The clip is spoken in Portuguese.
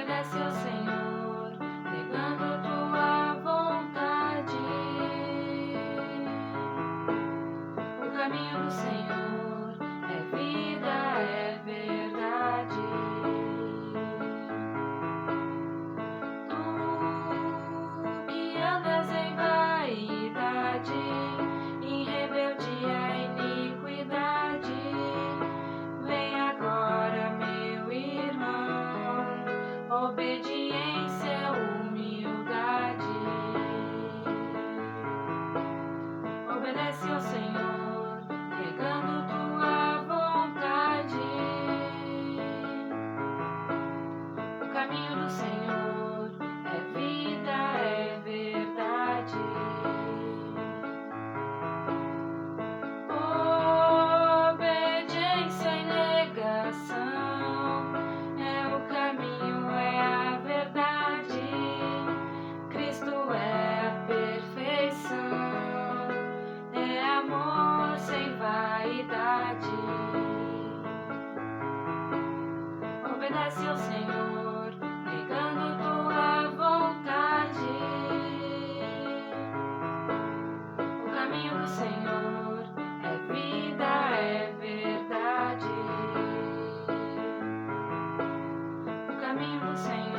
obedece ao Senhor, negando tua vontade. O caminho do Senhor é vida, é verdade. Tu que andas em obediência, humildade. Obedece ao Senhor, pegando tua vontade. O caminho do Senhor obedece ao Senhor, negando tua vontade. O caminho do Senhor é vida, é verdade. O caminho do Senhor.